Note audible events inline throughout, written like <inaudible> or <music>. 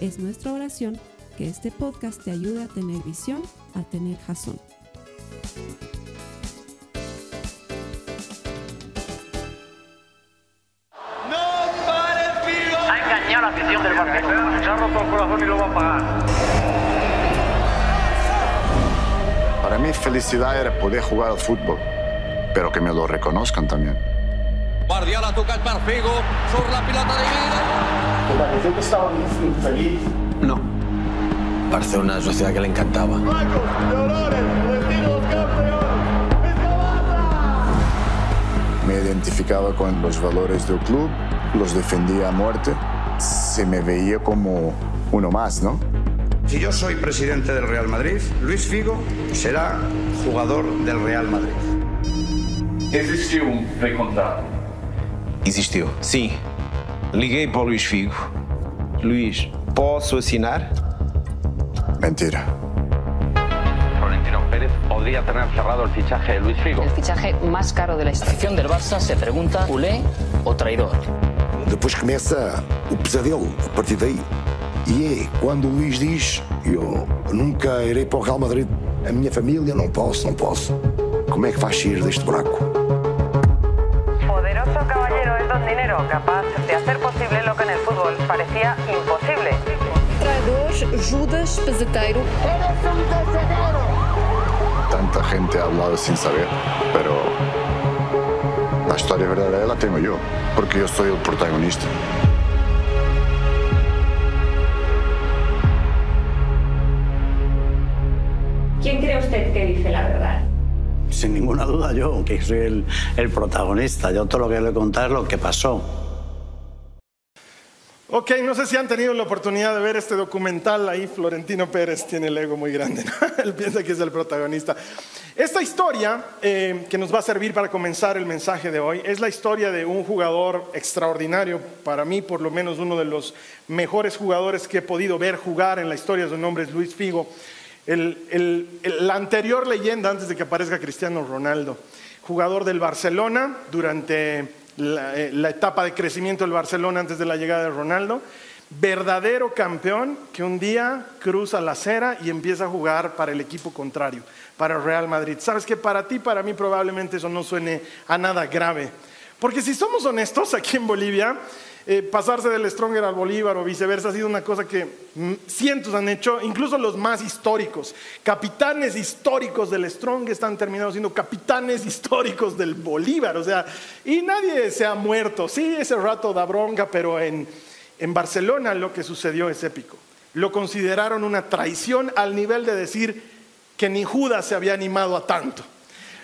Es nuestra oración que este podcast te ayude a tener visión, a tener jazón. ¡No pares, Figo! Ha engañado a la afición del Barcelona. Se ha roto el corazón y lo va a pagar. Para mí felicidad era poder jugar al fútbol, pero que me lo reconozcan también. Guardiola toca per Figo. Surt la pilota dividida. ¿Te pareció que estaba infeliz? No. Barcelona es una ciudad que le encantaba. Me identificaba con los valores del club, los defendía a muerte. Se me veía como uno más, ¿no? Si yo soy presidente del Real Madrid, Luis Figo será jugador del Real Madrid. Existiu um pré-contrato. Existiu. Sim. Liguei para o Luís Figo. Luís, posso assinar? Mentira. Florentino Pérez podría tener cerrado el fichaje de Luis Figo. El fichaje más caro de la afición del Barça se pregunta, ¿culé o traidor? Depois começa o pesadelo a partir daí. E é quando o Luís diz: Eu nunca irei para o Real Madrid. A minha família não posso, não posso. Como é que vais sair deste buraco? Capaz de hacer posible lo que en el fútbol parecía imposible. Traidor, Judas, peseteiro. Tanta gente ha hablado sin saber, pero la historia verdadera la tengo yo, porque yo soy el protagonista. Yo, que soy el, el protagonista. Yo todo lo que le he contado es lo que pasó. Ok, no sé si han tenido la oportunidad de ver este documental. Ahí Florentino Pérez tiene el ego muy grande. <laughs> Él piensa que es el protagonista. Esta historia eh, que nos va a servir para comenzar el mensaje de hoy es la historia de un jugador extraordinario. Para mí, por lo menos, uno de los mejores jugadores que he podido ver jugar en la historia. Su nombre es Luis Figo. El- el- la anterior leyenda antes de que aparezca Cristiano Ronaldo. Jugador del Barcelona durante la, eh, la etapa de crecimiento del Barcelona antes de la llegada de Ronaldo. Verdadero campeón que un día cruza la acera y empieza a jugar para el equipo contrario, para el Real Madrid. Sabes que para ti, para mí probablemente eso no suene a nada grave. Porque si somos honestos aquí en Bolivia, eh, pasarse del Stronger al Bolívar o viceversa ha sido una cosa que mm, cientos han hecho, incluso los más históricos. Capitanes históricos del Strong están terminados siendo capitanes <laughs> históricos del Bolívar. O sea, y nadie se ha muerto. Sí, ese rato da bronca, pero en, en Barcelona lo que sucedió es épico. Lo consideraron una traición al nivel de decir que ni Judas se había animado a tanto.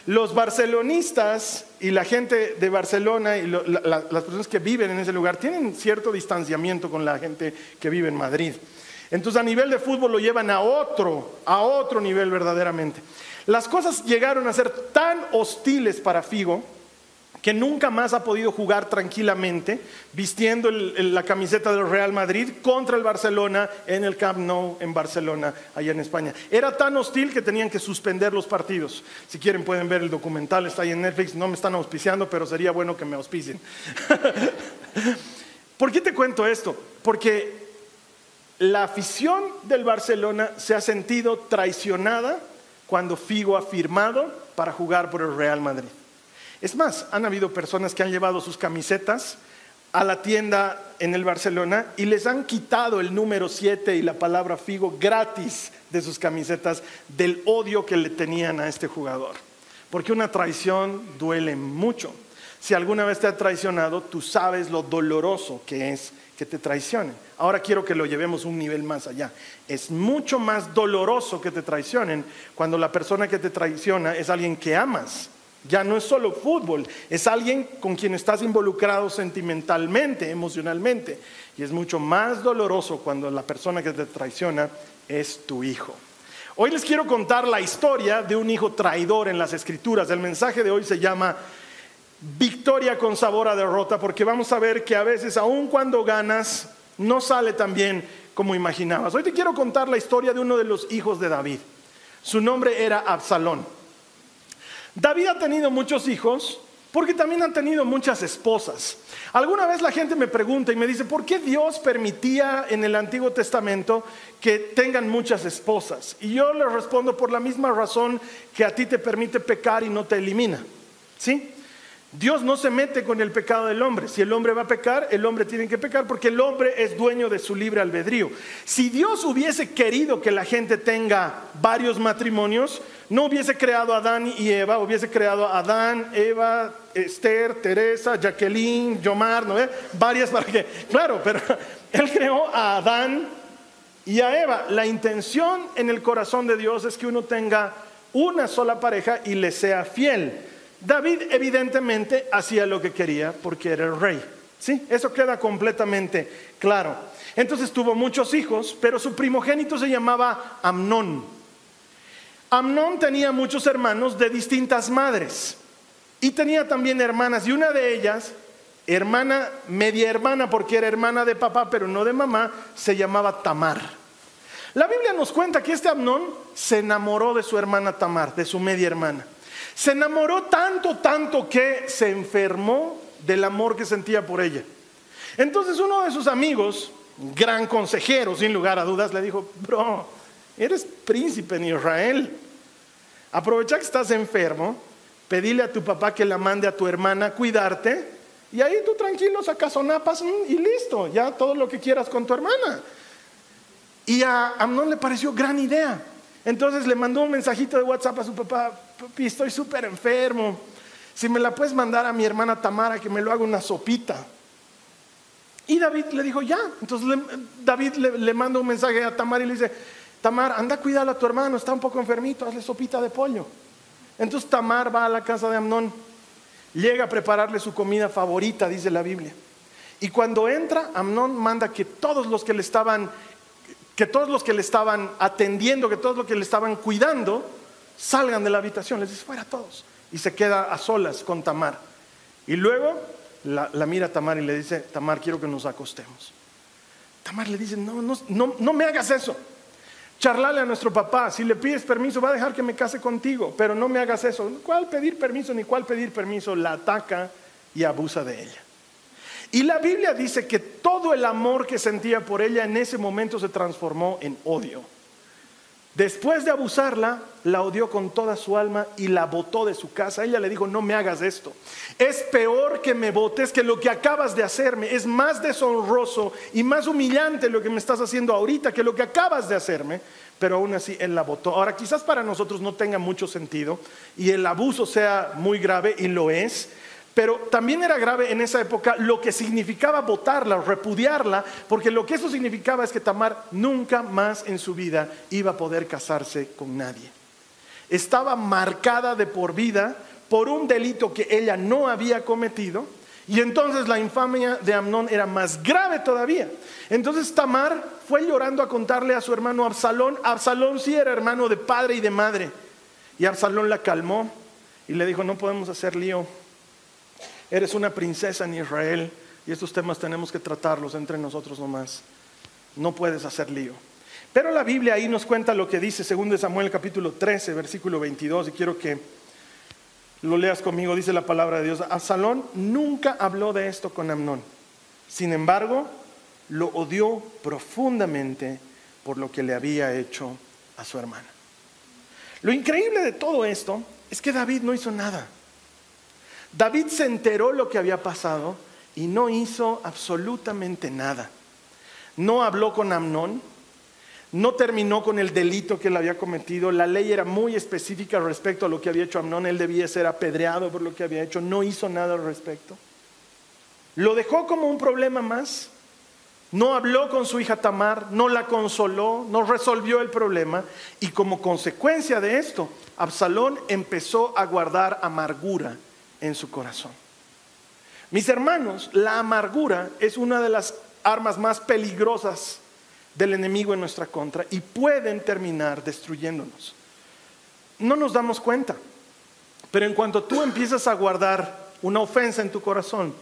Los barcelonistas y la gente de Barcelona y las personas que viven en ese lugar tienen cierto distanciamiento con la gente que vive en Madrid. Entonces a nivel de fútbol lo llevan a otro, a otro nivel verdaderamente. Las cosas llegaron a ser tan hostiles para Figo que nunca más ha podido jugar tranquilamente vistiendo la camiseta del Real Madrid contra el Barcelona en el Camp Nou en Barcelona, allá en España. Era tan hostil que tenían que suspender los partidos. Si quieren pueden ver el documental, está ahí en Netflix, no me están auspiciando, pero sería bueno que me auspicien. <laughs> ¿Por qué te cuento esto? Porque la afición del Barcelona se ha sentido traicionada cuando Figo ha firmado para jugar por el Real Madrid. Es más, han habido personas que han llevado sus camisetas a la tienda en el Barcelona y les han quitado el número 7 y la palabra Figo gratis de sus camisetas del odio que le tenían a este jugador. Porque una traición duele mucho. Si alguna vez te ha traicionado, tú sabes lo doloroso que es que te traicionen. Ahora quiero que lo llevemos un nivel más allá. Es mucho más doloroso que te traicionen cuando la persona que te traiciona es alguien que amas Ya no es solo fútbol, es alguien con quien estás involucrado sentimentalmente, emocionalmente. Y es mucho más doloroso cuando la persona que te traiciona es tu hijo. Hoy les quiero contar la historia de un hijo traidor en las escrituras. El mensaje de hoy se llama Victoria con sabor a derrota, porque vamos a ver que a veces, aun cuando ganas, no sale tan bien como imaginabas. Hoy te quiero contar la historia de uno de los hijos de David. Su nombre era Absalón. David ha tenido muchos hijos porque también han tenido muchas esposas. Alguna vez la gente me pregunta y me dice, ¿por qué Dios permitía en el Antiguo Testamento que tengan muchas esposas? Y yo le respondo por la misma razón que a ti te permite pecar y no te elimina. ¿Sí? Dios no se mete con el pecado del hombre. Si el hombre va a pecar, el hombre tiene que pecar porque el hombre es dueño de su libre albedrío. Si Dios hubiese querido que la gente tenga varios matrimonios, no hubiese creado a Adán y Eva, hubiese creado a Adán, Eva, Esther, Teresa, Jacqueline, Yomar, ¿no? Varias para que, claro, pero <laughs> él creó a Adán y a Eva. La intención en el corazón de Dios es que uno tenga una sola pareja y le sea fiel. David evidentemente hacía lo que quería porque era el rey. ¿Sí? Eso queda completamente claro. Entonces tuvo muchos hijos, pero su primogénito se llamaba Amnón. Amnón tenía muchos hermanos de distintas madres y tenía también hermanas y una de ellas, hermana, media hermana porque era hermana de papá pero no de mamá, se llamaba Tamar. La Biblia nos cuenta que este Amnón se enamoró de su hermana Tamar, de su media hermana. Se enamoró tanto, tanto que se enfermó del amor que sentía por ella. Entonces uno de sus amigos, gran consejero, sin lugar a dudas, le dijo, bro, eres príncipe en Israel. Aprovecha que estás enfermo, pedile a tu papá que la mande a tu hermana a cuidarte y ahí tú tranquilo sacas sonapas y listo, ya todo lo que quieras con tu hermana. Y a Amnón le pareció gran idea. Entonces le mandó un mensajito de WhatsApp a su papá, papi, estoy súper enfermo. Si me la puedes mandar a mi hermana Tamara que me lo haga una sopita. Y David le dijo, ya. Entonces David le, manda un mensaje a Tamar y le dice, Tamar, anda a cuidar a tu hermano, está un poco enfermito, hazle sopita de pollo. Entonces Tamar va a la casa de Amnón, llega a prepararle su comida favorita, dice la Biblia. Y cuando entra, Amnón manda que todos los que le estaban que todos los que le estaban atendiendo, que todos los que le estaban cuidando, salgan de la habitación. Les dice, fuera todos. Y se queda a solas con Tamar. Y luego la, mira Tamar y le dice, Tamar, quiero que nos acostemos. Tamar le dice, no, no, no, no me hagas eso. Charlale a nuestro papá, si le pides permiso va a dejar que me case contigo, pero no me hagas eso. ¿Cuál pedir permiso ni cuál pedir permiso? La ataca y abusa de ella. Y la Biblia dice que todo el amor que sentía por ella en ese momento se transformó en odio. Después de abusarla, la odió con toda su alma y la botó de su casa. Ella le dijo, no me hagas esto. Es peor que me botes que lo que acabas de hacerme. Es más deshonroso y más humillante lo que me estás haciendo ahorita que lo que acabas de hacerme. Pero aún así, él la botó. Ahora, quizás para nosotros no tenga mucho sentido y el abuso sea muy grave y lo es. Pero también era grave en esa época lo que significaba votarla, repudiarla, porque lo que eso significaba es que Tamar nunca más en su vida iba a poder casarse con nadie. Estaba marcada de por vida por un delito que ella no había cometido, y entonces la infamia de Amnón era más grave todavía. Entonces Tamar fue llorando a contarle a su hermano Absalón. Absalón sí era hermano de padre y de madre. Y Absalón la calmó y le dijo, no podemos hacer lío Eres una princesa en Israel y estos temas tenemos que tratarlos entre nosotros nomás. No puedes hacer lío. Pero la Biblia ahí nos cuenta lo que dice, según Samuel capítulo 13, versículo 22, y quiero que lo leas conmigo, dice la palabra de Dios. Absalón nunca habló de esto con Amnón. Sin embargo, lo odió profundamente por lo que le había hecho a su hermana. Lo increíble de todo esto es que David no hizo nada. David se enteró lo que había pasado y no hizo absolutamente nada. No habló con Amnón, no terminó con el delito que él había cometido. La ley era muy específica respecto a lo que había hecho Amnón. Él debía ser apedreado por lo que había hecho. No hizo nada al respecto. Lo dejó como un problema más no habló con su hija Tamar, no la consoló, no resolvió el problema y como consecuencia de esto, Absalón empezó a guardar amargura en su corazón. Mis hermanos, la amargura es una de las armas más peligrosas del enemigo en nuestra contra y pueden terminar destruyéndonos. No nos damos cuenta, pero en cuanto tú empiezas a guardar una ofensa en tu corazón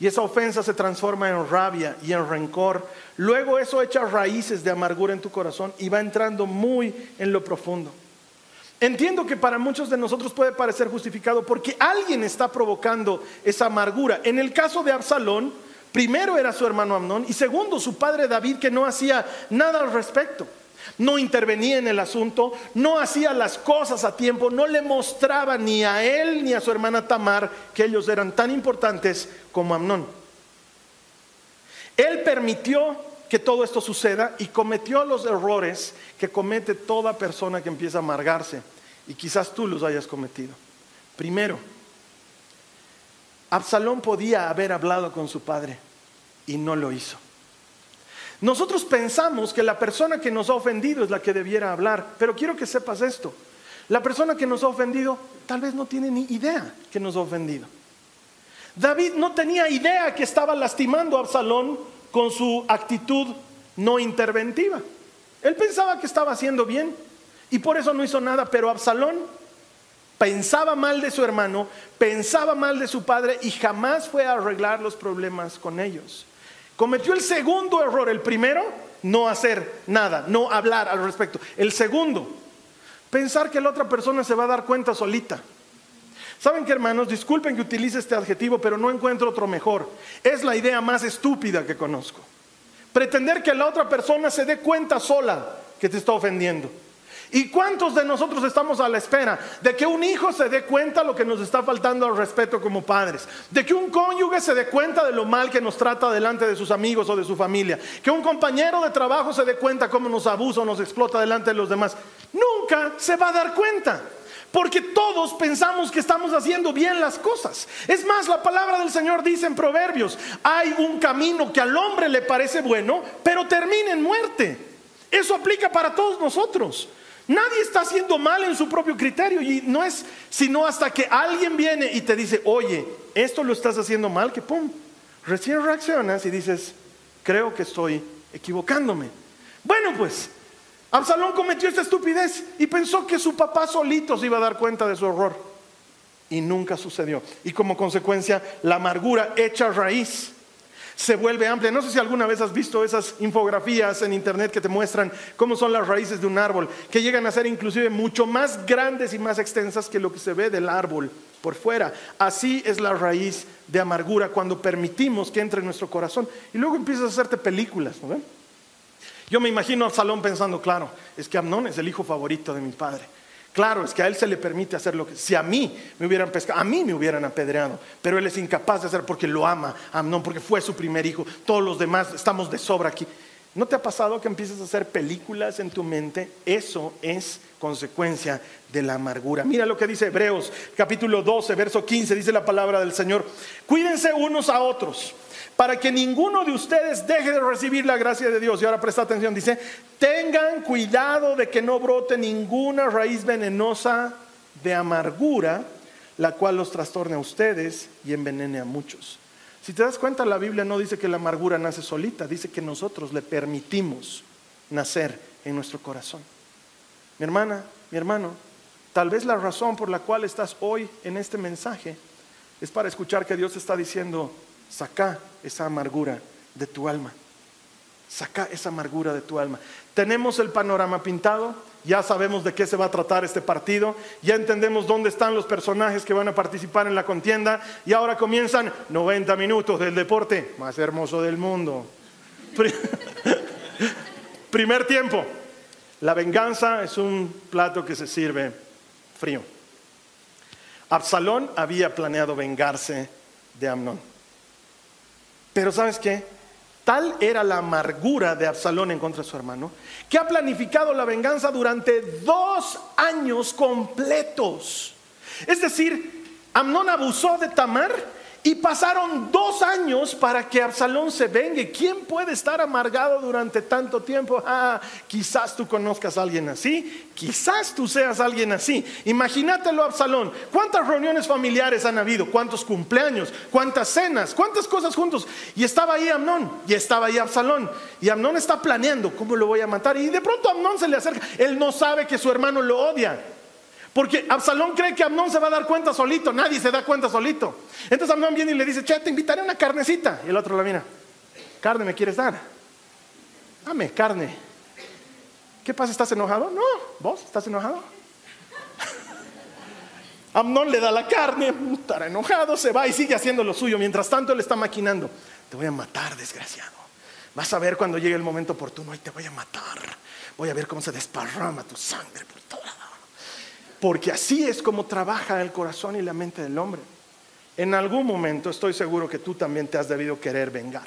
y esa ofensa se transforma en rabia y en rencor, luego eso echa raíces de amargura en tu corazón y va entrando muy en lo profundo. Entiendo que para muchos de nosotros puede parecer justificado porque alguien está provocando esa amargura. En el caso de Absalón, primero era su hermano Amnón y segundo su padre David que no hacía nada al respecto. No intervenía en el asunto, no hacía las cosas a tiempo, no le mostraba ni a él ni a su hermana Tamar que ellos eran tan importantes como Amnón. Él permitió que todo esto suceda y cometió los errores que comete toda persona que empieza a amargarse. Y quizás tú los hayas cometido. Primero, Absalón podía haber hablado con su padre y no lo hizo. Nosotros pensamos que la persona que nos ha ofendido es la que debiera hablar, pero quiero que sepas esto. La persona que nos ha ofendido tal vez no tiene ni idea que nos ha ofendido. David no tenía idea que estaba lastimando a Absalón con su actitud no interventiva. Él pensaba que estaba haciendo bien y por eso no hizo nada, pero Absalón pensaba mal de su hermano, pensaba mal de su padre y jamás fue a arreglar los problemas con ellos. Cometió el segundo error, el primero, no hacer nada, no hablar al respecto. El segundo, pensar que la otra persona se va a dar cuenta solita. ¿Saben qué, hermanos? Disculpen que utilice este adjetivo, pero no encuentro otro mejor. Es la idea más estúpida que conozco. Pretender que la otra persona se dé cuenta sola que te está ofendiendo. ¿Y cuántos de nosotros estamos a la espera de que un hijo se dé cuenta lo que nos está faltando al respeto como padres? De que un cónyuge se dé cuenta de lo mal que nos trata delante de sus amigos o de su familia? Que un compañero de trabajo se dé cuenta cómo nos abusa o nos explota delante de los demás? Nunca se va a dar cuenta. Porque todos pensamos que estamos haciendo bien las cosas. Es más, la palabra del Señor dice en Proverbios, hay un camino que al hombre le parece bueno, pero termina en muerte. Eso aplica para todos nosotros. Nadie está haciendo mal en su propio criterio y no es sino hasta que alguien viene y te dice, oye, esto lo estás haciendo mal, que pum, recién reaccionas y dices, creo que estoy equivocándome. Bueno, pues Absalón cometió esta estupidez y pensó que su papá solito se iba a dar cuenta de su error. Y nunca sucedió. Y como consecuencia, la amargura hecha raíz se vuelve amplia. No sé si alguna vez has visto esas infografías en internet que te muestran cómo son las raíces de un árbol, que llegan a ser inclusive mucho más grandes y más extensas que lo que se ve del árbol por fuera. Así es la raíz de amargura cuando permitimos que entre en nuestro corazón. Y luego empiezas a hacerte películas. ¿no? Yo me imagino a Salón pensando, claro, es que Amnón es el hijo favorito de mi padre. Claro, es que a él se le permite hacer lo que... Si a mí me hubieran pescado, a mí me hubieran apedreado, pero él es incapaz de hacer porque lo ama Amnón, porque fue su primer hijo. Todos los demás estamos de sobra aquí. ¿No te ha pasado que empieces a hacer películas en tu mente? Eso es consecuencia de la amargura. Mira lo que dice Hebreos capítulo 12, verso 15, dice la palabra del Señor. Cuídense unos a otros para que ninguno de ustedes deje de recibir la gracia de Dios. Y ahora presta atención, dice, tengan cuidado de que no brote ninguna raíz venenosa de amargura, la cual los trastorne a ustedes y envenene a muchos. Si te das cuenta, la Biblia no dice que la amargura nace solita, dice que nosotros le permitimos nacer en nuestro corazón. Mi hermana, mi hermano, tal vez la razón por la cual estás hoy en este mensaje es para escuchar que Dios está diciendo, saca esa amargura de tu alma. Saca esa amargura de tu alma. Tenemos el panorama pintado, ya sabemos de qué se va a tratar este partido, ya entendemos dónde están los personajes que van a participar en la contienda y ahora comienzan 90 minutos del deporte más hermoso del mundo. <laughs> Primer tiempo. La venganza es un plato que se sirve frío. Absalón había planeado vengarse de Amnón. Pero ¿sabes qué? Tal era la amargura de Absalón en contra de su hermano, que ha planificado la venganza durante dos años completos. Es decir, Amnón abusó de Tamar y pasaron dos años para que Absalón se vengue. ¿Quién puede estar amargado durante tanto tiempo? Ah, quizás tú conozcas a alguien así, quizás tú seas alguien así. Imagínatelo, Absalón. ¿Cuántas reuniones familiares han habido? ¿Cuántos cumpleaños? ¿Cuántas cenas? ¿Cuántas cosas juntos? Y estaba ahí Amnón, y estaba ahí Absalón. Y Amnón está planeando cómo lo voy a matar. Y de pronto Amnón se le acerca. Él no sabe que su hermano lo odia. Porque Absalón cree que Amnón se va a dar cuenta solito, nadie se da cuenta solito. Entonces Amnón viene y le dice, che, te invitaré una carnecita. Y el otro la mira, carne me quieres dar. Dame carne. ¿Qué pasa? ¿Estás enojado? No, vos estás enojado. <laughs> Amnón le da la carne, estará enojado, se va y sigue haciendo lo suyo. Mientras tanto él está maquinando, te voy a matar, desgraciado. Vas a ver cuando llegue el momento oportuno y te voy a matar. Voy a ver cómo se desparrama tu sangre por todo lado. Porque así es como trabaja el corazón y la mente del hombre. En algún momento estoy seguro que tú también te has debido querer vengar.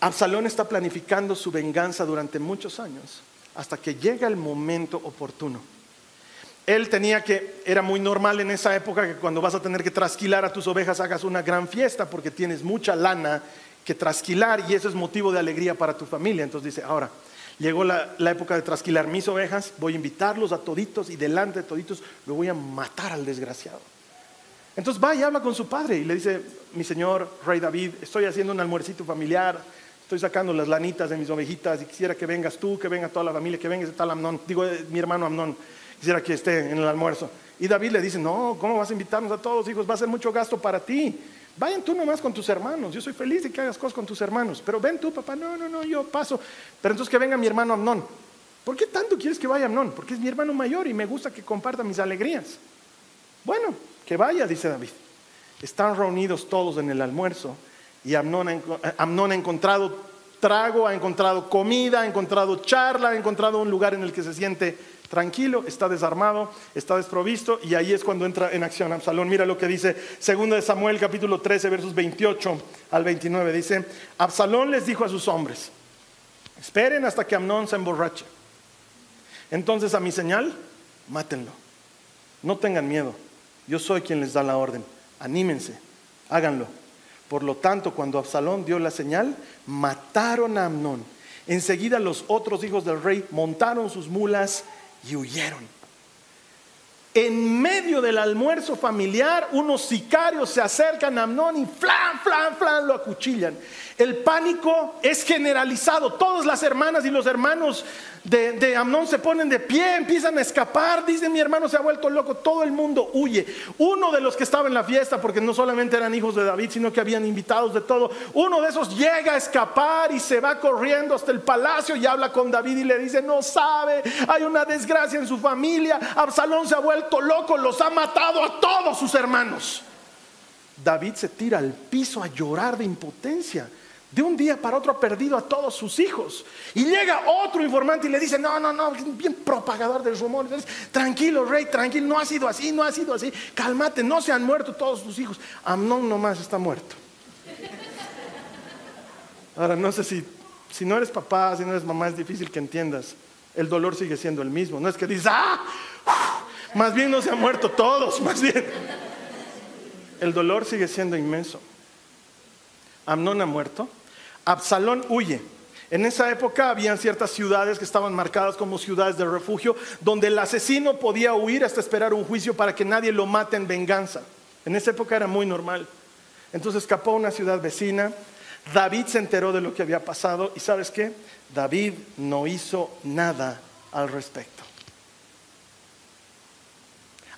Absalón está planificando su venganza durante muchos años, hasta que llega el momento oportuno. Él tenía que, era muy normal en esa época que cuando vas a tener que trasquilar a tus ovejas hagas una gran fiesta porque tienes mucha lana que trasquilar y eso es motivo de alegría para tu familia. Entonces dice, ahora, llegó la, época de trasquilar mis ovejas, voy a invitarlos a toditos y delante de toditos lo voy a matar al desgraciado. Entonces va y habla con su padre y le dice, mi señor rey David, estoy haciendo un almuercito familiar, estoy sacando las lanitas de mis ovejitas y quisiera que vengas tú, que venga toda la familia, que venga tal Amnón, digo, eh, mi hermano Amnón, quisiera que esté en el almuerzo. Y David le dice, no, ¿cómo vas a invitarnos a todos, hijos? Va a ser mucho gasto para ti. Vayan tú nomás con tus hermanos. Yo soy feliz de que hagas cosas con tus hermanos. Pero ven tú, papá. No, no, no, yo paso. Pero entonces que venga mi hermano Amnón. ¿Por qué tanto quieres que vaya Amnón? Porque es mi hermano mayor y me gusta que comparta mis alegrías. Bueno, que vaya, dice David. Están reunidos todos en el almuerzo y Amnón ha, Amnón ha encontrado trago, ha encontrado comida, ha encontrado charla, ha encontrado un lugar en el que se siente tranquilo, está desarmado, está desprovisto y ahí es cuando entra en acción Absalón. Mira lo que dice 2 de Samuel capítulo 13 versos 28 al 29. Dice, Absalón les dijo a sus hombres, esperen hasta que Amnón se emborrache. Entonces a mi señal, mátenlo. No tengan miedo. Yo soy quien les da la orden. Anímense, háganlo. Por lo tanto, cuando Absalón dio la señal, mataron a Amnón. Enseguida los otros hijos del rey montaron sus mulas y huyeron. En medio del almuerzo familiar, unos sicarios se acercan a Amnón y flan, flan, flan, lo acuchillan. El pánico es generalizado. Todas las hermanas y los hermanos de, Amnón se ponen de pie, empiezan a escapar. Dicen, mi hermano se ha vuelto loco. Todo el mundo huye. Uno de los que estaba en la fiesta, porque no solamente eran hijos de David, sino que habían invitados de todo. Uno de esos llega a escapar y se va corriendo hasta el palacio y habla con David y le dice, no sabe, hay una desgracia en su familia. Absalón se ha vuelto loco, los ha matado a todos sus hermanos. David se tira al piso a llorar de impotencia. De un día para otro ha perdido a todos sus hijos. Y llega otro informante y le dice, no, no, no, bien propagador del rumor. Tranquilo, rey, tranquilo, no ha sido así, no ha sido así. Cálmate, no se han muerto todos tus hijos. Amnón nomás está muerto. Ahora, no sé si, si no eres papá, si no eres mamá, es difícil que entiendas. El dolor sigue siendo el mismo. No es que dices, ah, más bien no se han muerto todos, más bien. El dolor sigue siendo inmenso. Amnón ha muerto, Absalón huye. En esa época habían ciertas ciudades que estaban marcadas como ciudades de refugio, donde el asesino podía huir hasta esperar un juicio para que nadie lo mate en venganza. En esa época era muy normal. Entonces escapó a una ciudad vecina. David se enteró de lo que había pasado y sabes qué? David no hizo nada al respecto.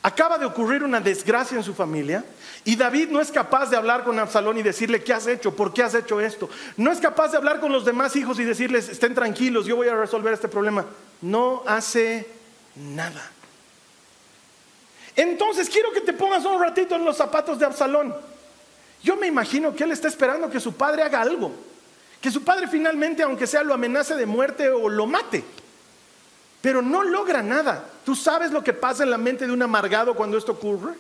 Acaba de ocurrir una desgracia en su familia y David no es capaz de hablar con Absalón y decirle, ¿qué has hecho? ¿Por qué has hecho esto? No es capaz de hablar con los demás hijos y decirles, estén tranquilos, yo voy a resolver este problema. No hace nada. Entonces quiero que te pongas un ratito en los zapatos de Absalón. Yo me imagino que él está esperando que su padre haga algo. Que su padre finalmente, aunque sea, lo amenace de muerte o lo mate pero no logra nada. ¿Tú sabes lo que pasa en la mente de un amargado cuando esto ocurre?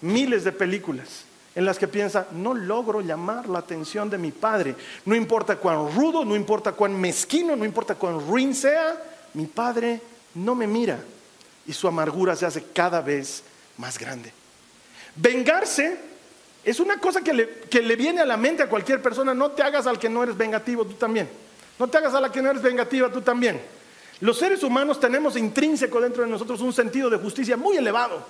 Miles de películas en las que piensa, no logro llamar la atención de mi padre. No importa cuán rudo, no importa cuán mezquino, no importa cuán ruin sea, mi padre no me mira. Y su amargura se hace cada vez más grande. Vengarse es una cosa que le, que le viene a la mente a cualquier persona. No te hagas al que no eres vengativo, tú también. No te hagas a la que no eres vengativa, tú también. Los seres humanos tenemos intrínseco dentro de nosotros un sentido de justicia muy elevado.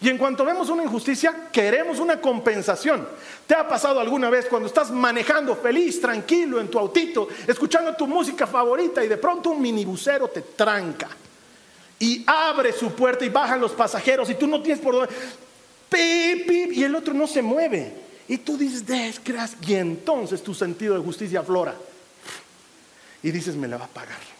Y en cuanto vemos una injusticia, queremos una compensación. ¿Te ha pasado alguna vez cuando estás manejando feliz, tranquilo en tu autito, escuchando tu música favorita y de pronto un minibusero te tranca? Y abre su puerta y bajan los pasajeros y tú no tienes por dónde. Pip, pip, y el otro no se mueve. Y tú dices, desgracia. Y entonces tu sentido de justicia aflora. Y dices, me la va a pagar.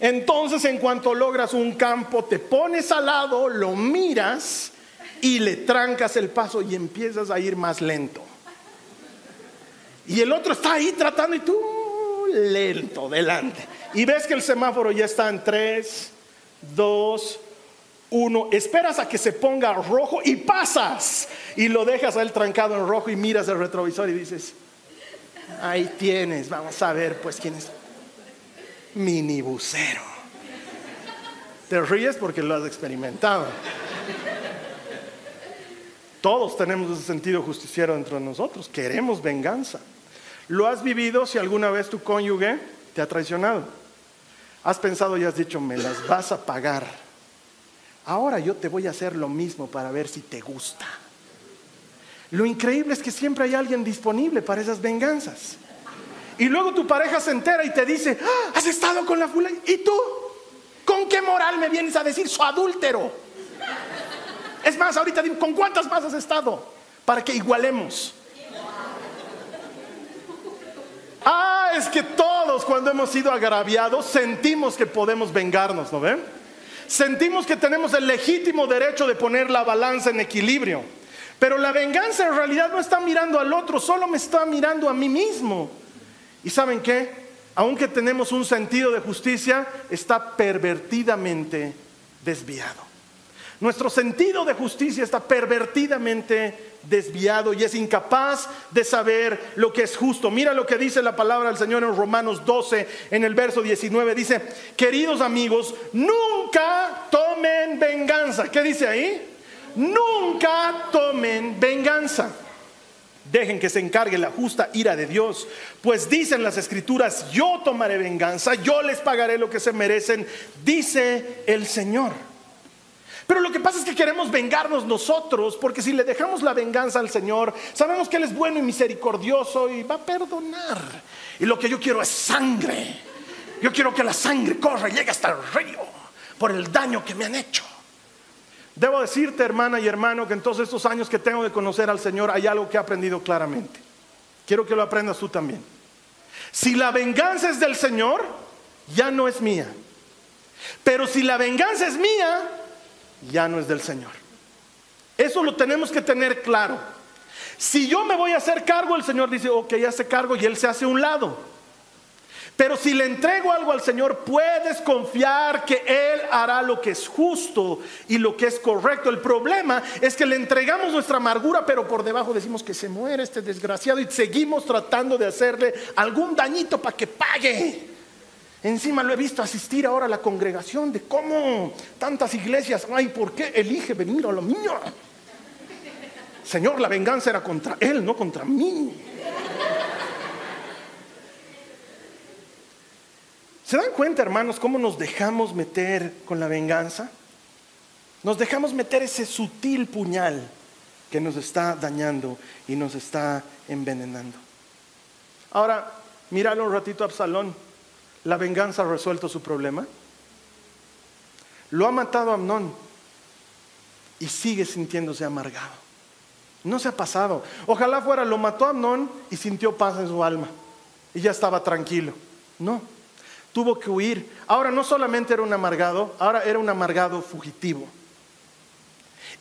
Entonces en cuanto logras un campo, te pones al lado, lo miras y le trancas el paso y empiezas a ir más lento. Y el otro está ahí tratando y tú lento, delante. Y ves que el semáforo ya está en 3, 2, 1. Esperas a que se ponga rojo y pasas. Y lo dejas a él trancado en rojo y miras el retrovisor y dices, ahí tienes, vamos a ver pues quién es minibusero. Te ríes porque lo has experimentado. Todos tenemos ese sentido justiciero dentro de nosotros. Queremos venganza. ¿Lo has vivido si alguna vez tu cónyuge te ha traicionado? Has pensado y has dicho, me las vas a pagar. Ahora yo te voy a hacer lo mismo para ver si te gusta. Lo increíble es que siempre hay alguien disponible para esas venganzas. Y luego tu pareja se entera y te dice, ah, has estado con la fulana. ¿Y tú? ¿Con qué moral me vienes a decir su adúltero? Es más, ahorita ¿con cuántas más has estado? Para que igualemos. Ah, es que todos cuando hemos sido agraviados sentimos que podemos vengarnos, ¿no ven? Sentimos que tenemos el legítimo derecho de poner la balanza en equilibrio. Pero la venganza en realidad no está mirando al otro, solo me está mirando a mí mismo. ¿Y saben qué? Aunque tenemos un sentido de justicia, está pervertidamente desviado. Nuestro sentido de justicia está pervertidamente desviado y es incapaz de saber lo que es justo. Mira lo que dice la palabra del Señor en Romanos 12, en el verso 19. Dice, queridos amigos, nunca tomen venganza. ¿Qué dice ahí? Nunca tomen venganza Dejen que se encargue la justa ira de Dios, pues dicen las escrituras, yo tomaré venganza, yo les pagaré lo que se merecen, dice el Señor. Pero lo que pasa es que queremos vengarnos nosotros, porque si le dejamos la venganza al Señor, sabemos que Él es bueno y misericordioso y va a perdonar. Y lo que yo quiero es sangre. Yo quiero que la sangre corra y llegue hasta el río por el daño que me han hecho. Debo decirte, hermana y hermano, que en todos estos años que tengo de conocer al Señor hay algo que he aprendido claramente. Quiero que lo aprendas tú también. Si la venganza es del Señor, ya no es mía. Pero si la venganza es mía, ya no es del Señor. Eso lo tenemos que tener claro. Si yo me voy a hacer cargo, el Señor dice, ok, hace cargo y Él se hace un lado. Pero si le entrego algo al Señor, puedes confiar que Él hará lo que es justo y lo que es correcto. El problema es que le entregamos nuestra amargura, pero por debajo decimos que se muere este desgraciado y seguimos tratando de hacerle algún dañito para que pague. Encima lo he visto asistir ahora a la congregación de cómo tantas iglesias, ay, ¿por qué elige venir a lo mío? Señor, la venganza era contra Él, no contra mí. ¿Se dan cuenta, hermanos, cómo nos dejamos meter con la venganza? Nos dejamos meter ese sutil puñal que nos está dañando y nos está envenenando. Ahora, míralo un ratito a Absalón. ¿La venganza ha resuelto su problema? Lo ha matado Amnón y sigue sintiéndose amargado. No se ha pasado. Ojalá fuera, lo mató Amnón y sintió paz en su alma y ya estaba tranquilo. No tuvo que huir. Ahora no solamente era un amargado, ahora era un amargado fugitivo.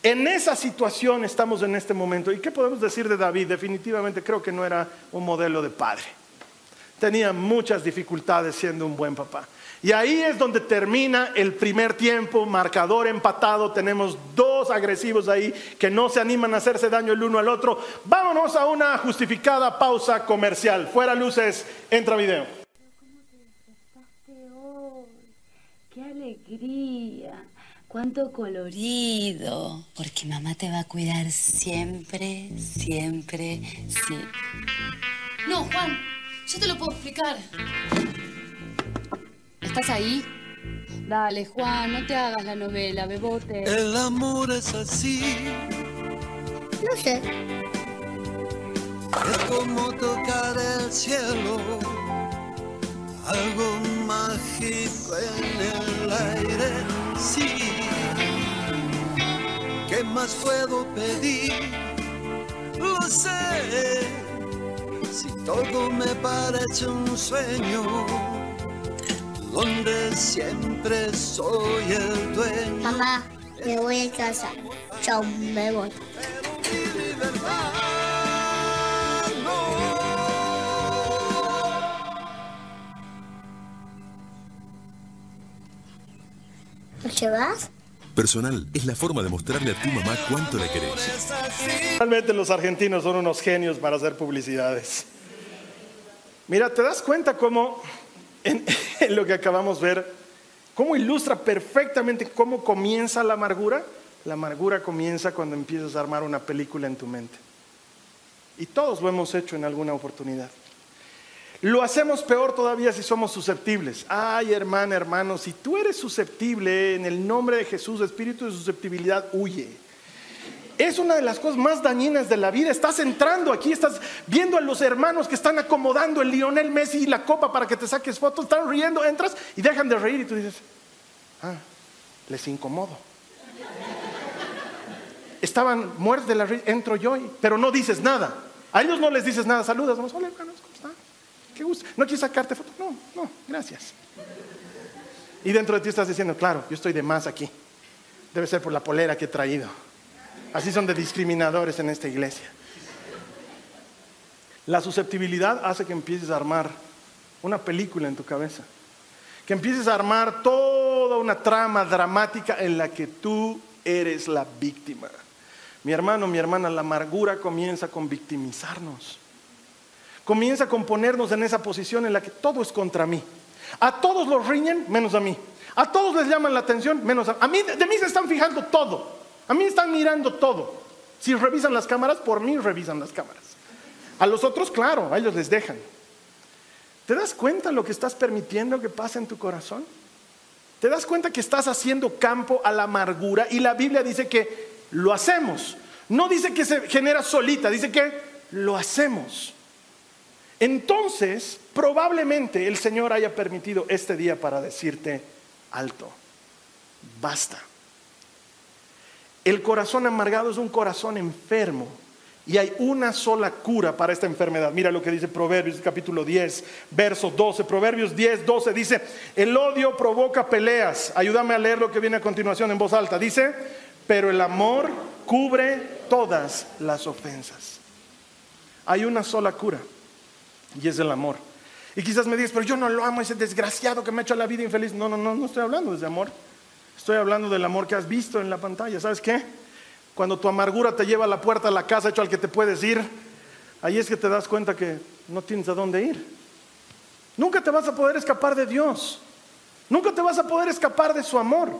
En esa situación estamos en este momento. ¿Y qué podemos decir de David? Definitivamente creo que no era un modelo de padre. Tenía muchas dificultades siendo un buen papá. Y ahí es donde termina el primer tiempo, marcador empatado, tenemos dos agresivos ahí que no se animan a hacerse daño el uno al otro. Vámonos a una justificada pausa comercial. Fuera luces, entra video. qué alegría. cuánto colorido. Porque mamá te va a cuidar siempre, siempre, sí. No, Juan, yo te lo puedo explicar. ¿Estás ahí? Dale, Juan, no te hagas la novela, bebote. El amor es así. No sé. Es como tocar el cielo. Algo mágico en el aire, sí. ¿Qué más puedo pedir? Lo sé. Si todo me parece un sueño donde siempre soy el dueño. Mamá, me voy a casa. Chao, me voy. ¿Te vas? Personal es la forma de mostrarle a tu mamá cuánto la querés. Realmente los argentinos son unos genios para hacer publicidades. Mira, ¿te das cuenta cómo en, <laughs> en lo que acabamos de ver, cómo ilustra perfectamente cómo comienza la amargura? La amargura comienza cuando empiezas a armar una película en tu mente. Y todos lo hemos hecho en alguna oportunidad. Lo hacemos peor todavía si somos susceptibles. Ay, hermana, hermano, si tú eres susceptible, en el nombre de Jesús, espíritu de susceptibilidad, huye. Es una de las cosas más dañinas de la vida. Estás entrando aquí, estás viendo a los hermanos que están acomodando el Lionel Messi y la copa para que te saques fotos, están riendo, entras y dejan de reír y tú dices, ah, les incomodo. Estaban muertos de la risa, entro yo, pero no dices nada. A ellos no les dices nada, saludas, no, hola hermanos. ¿No quieres sacarte fotos? No, no, gracias. Y dentro de ti estás diciendo, claro, yo estoy de más aquí. Debe ser por la polera que he traído. Así son de discriminadores en esta iglesia. La susceptibilidad hace que empieces a armar una película en tu cabeza. Que empieces a armar toda una trama dramática en la que tú eres la víctima. Mi hermano, mi hermana, la amargura comienza con victimizarnos. Comienza con ponernos en esa posición en la que todo es contra mí. A todos los riñen, menos a mí. A todos les llaman la atención, menos a, a mí. De mí se están fijando todo. A mí están mirando todo. Si revisan las cámaras, por mí revisan las cámaras. A los otros, claro, a ellos les dejan. ¿Te das cuenta lo que estás permitiendo que pase en tu corazón? ¿Te das cuenta que estás haciendo campo a la amargura? Y la Biblia dice que lo hacemos. No dice que se genera solita, dice que lo hacemos. Entonces, probablemente el Señor haya permitido este día para decirte, alto, basta. El corazón amargado es un corazón enfermo y hay una sola cura para esta enfermedad. Mira lo que dice Proverbios capítulo 10, verso 12. Proverbios 10, 12 dice, el odio provoca peleas. Ayúdame a leer lo que viene a continuación en voz alta. Dice, pero el amor cubre todas las ofensas. Hay una sola cura y es el amor. Y quizás me digas, pero yo no lo amo, ese desgraciado que me ha hecho la vida infeliz. No, no, no, no estoy hablando de ese amor. Estoy hablando del amor que has visto en la pantalla. ¿Sabes qué? Cuando tu amargura te lleva a la puerta de la casa hecho al que te puedes ir, ahí es que te das cuenta que no tienes a dónde ir. Nunca te vas a poder escapar de Dios. Nunca te vas a poder escapar de su amor.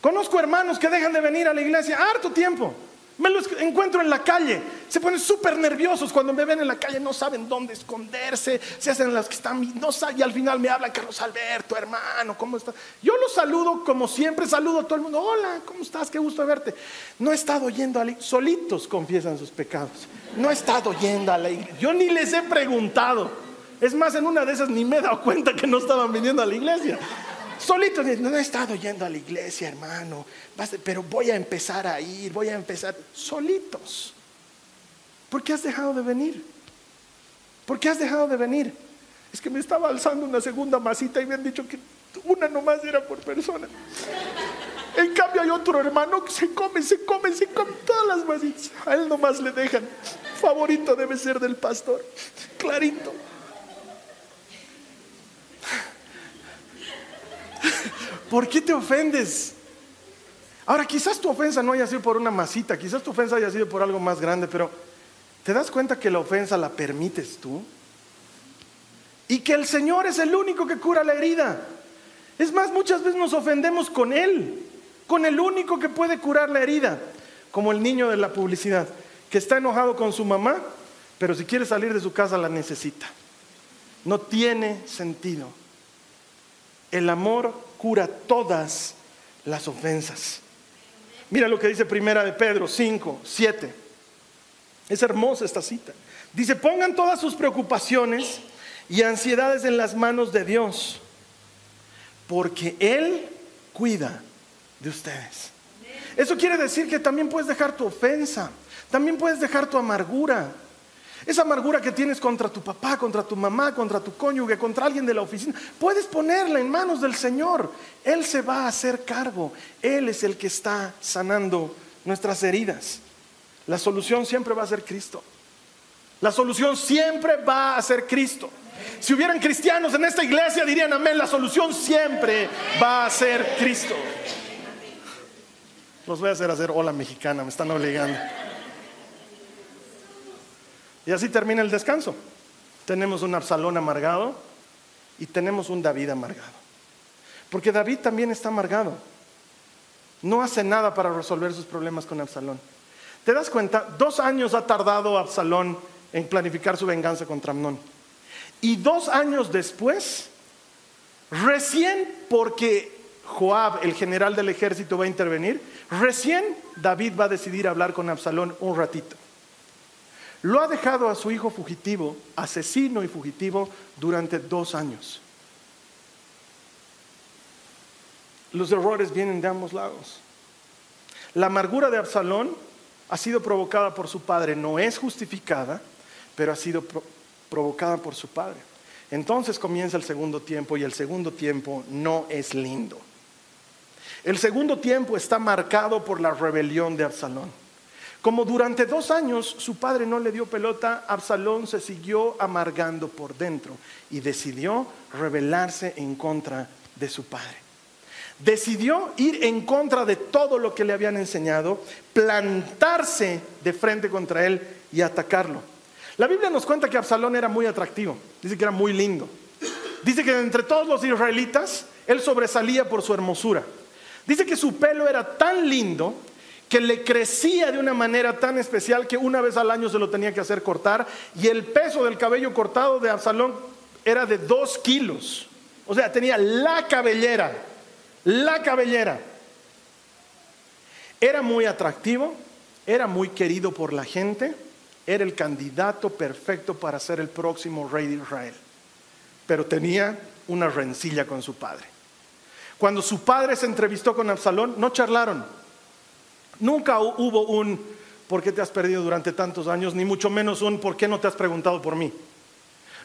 Conozco hermanos que dejan de venir a la iglesia harto tiempo. Me los encuentro en la calle. Se ponen súper nerviosos cuando me ven en la calle. No saben dónde esconderse. Se hacen las que están. No y al final me hablan, Carlos Alberto, hermano, ¿cómo estás? Yo los saludo como siempre. Saludo a todo el mundo. Hola, ¿cómo estás? Qué gusto verte. No he estado yendo a la iglesia. Solitos confiesan sus pecados. No he estado yendo a la iglesia. Yo ni les he preguntado. Es más, en una de esas ni me he dado cuenta que no estaban viniendo a la iglesia. Solitos, no he estado yendo a la iglesia, hermano, pero voy a empezar a ir, voy a empezar. Solitos. ¿Por qué has dejado de venir? ¿Por qué has dejado de venir? Es que me estaba alzando una segunda masita y me han dicho que una nomás era por persona. En cambio hay otro hermano que se come, se come, se come todas las masitas. A él nomás le dejan. Favorito debe ser del pastor. Clarito. ¿Por qué te ofendes? Ahora, quizás tu ofensa no haya sido por una masita, quizás tu ofensa haya sido por algo más grande, pero ¿te das cuenta que la ofensa la permites tú? Y que el Señor es el único que cura la herida. Es más, muchas veces nos ofendemos con Él. con el único que puede curar la herida, como el niño de la publicidad, que está enojado con su mamá, pero si quiere salir de su casa la necesita. No tiene sentido. El amor cura todas las ofensas. Mira lo que dice Primera de Pedro 5, 7. Es hermosa esta cita. Dice, pongan todas sus preocupaciones y ansiedades en las manos de Dios, porque Él cuida de ustedes. Eso quiere decir que también puedes dejar tu ofensa, también puedes dejar tu amargura. Esa amargura que tienes contra tu papá, contra tu mamá, contra tu cónyuge, contra alguien de la oficina, puedes ponerla en manos del Señor. Él se va a hacer cargo. Él es el que está sanando nuestras heridas. La solución siempre va a ser Cristo. La solución siempre va a ser Cristo. Si hubieran cristianos en esta iglesia dirían amén, la solución siempre va a ser Cristo. Los voy a hacer hacer hola mexicana, me están obligando. Y así termina el descanso. Tenemos un Absalón amargado y tenemos un David amargado. Porque David también está amargado. No hace nada para resolver sus problemas con Absalón. ¿Te das cuenta? Dos años ha tardado Absalón en planificar su venganza contra Amnón. Y dos años después, recién porque Joab, el general del ejército, va a intervenir, recién David va a decidir hablar con Absalón un ratito. Lo ha dejado a su hijo fugitivo, asesino y fugitivo, durante dos años. Los errores vienen de ambos lados. La amargura de Absalón ha sido provocada por su padre, no es justificada, pero ha sido provocada por su padre. Entonces comienza el segundo tiempo y el segundo tiempo no es lindo. El segundo tiempo está marcado por la rebelión de Absalón. Como durante dos años su padre no le dio pelota, Absalón se siguió amargando por dentro y decidió rebelarse en contra de su padre. Decidió ir en contra de todo lo que le habían enseñado, plantarse de frente contra él y atacarlo. La Biblia nos cuenta que Absalón era muy atractivo, dice que era muy lindo. Dice que entre todos los israelitas él sobresalía por su hermosura. Dice que su pelo era tan lindo que le crecía de una manera tan especial que una vez al año se lo tenía que hacer cortar y el peso del cabello cortado de Absalón era de dos kilos. O sea, tenía la cabellera, la cabellera. Era muy atractivo, era muy querido por la gente era el candidato perfecto para ser el próximo rey de Israel, pero tenía una rencilla con su padre. Cuando su padre se entrevistó con Absalón, no charlaron. Nunca hubo un ¿por qué te has perdido durante tantos años? Ni mucho menos un ¿por qué no te has preguntado por mí?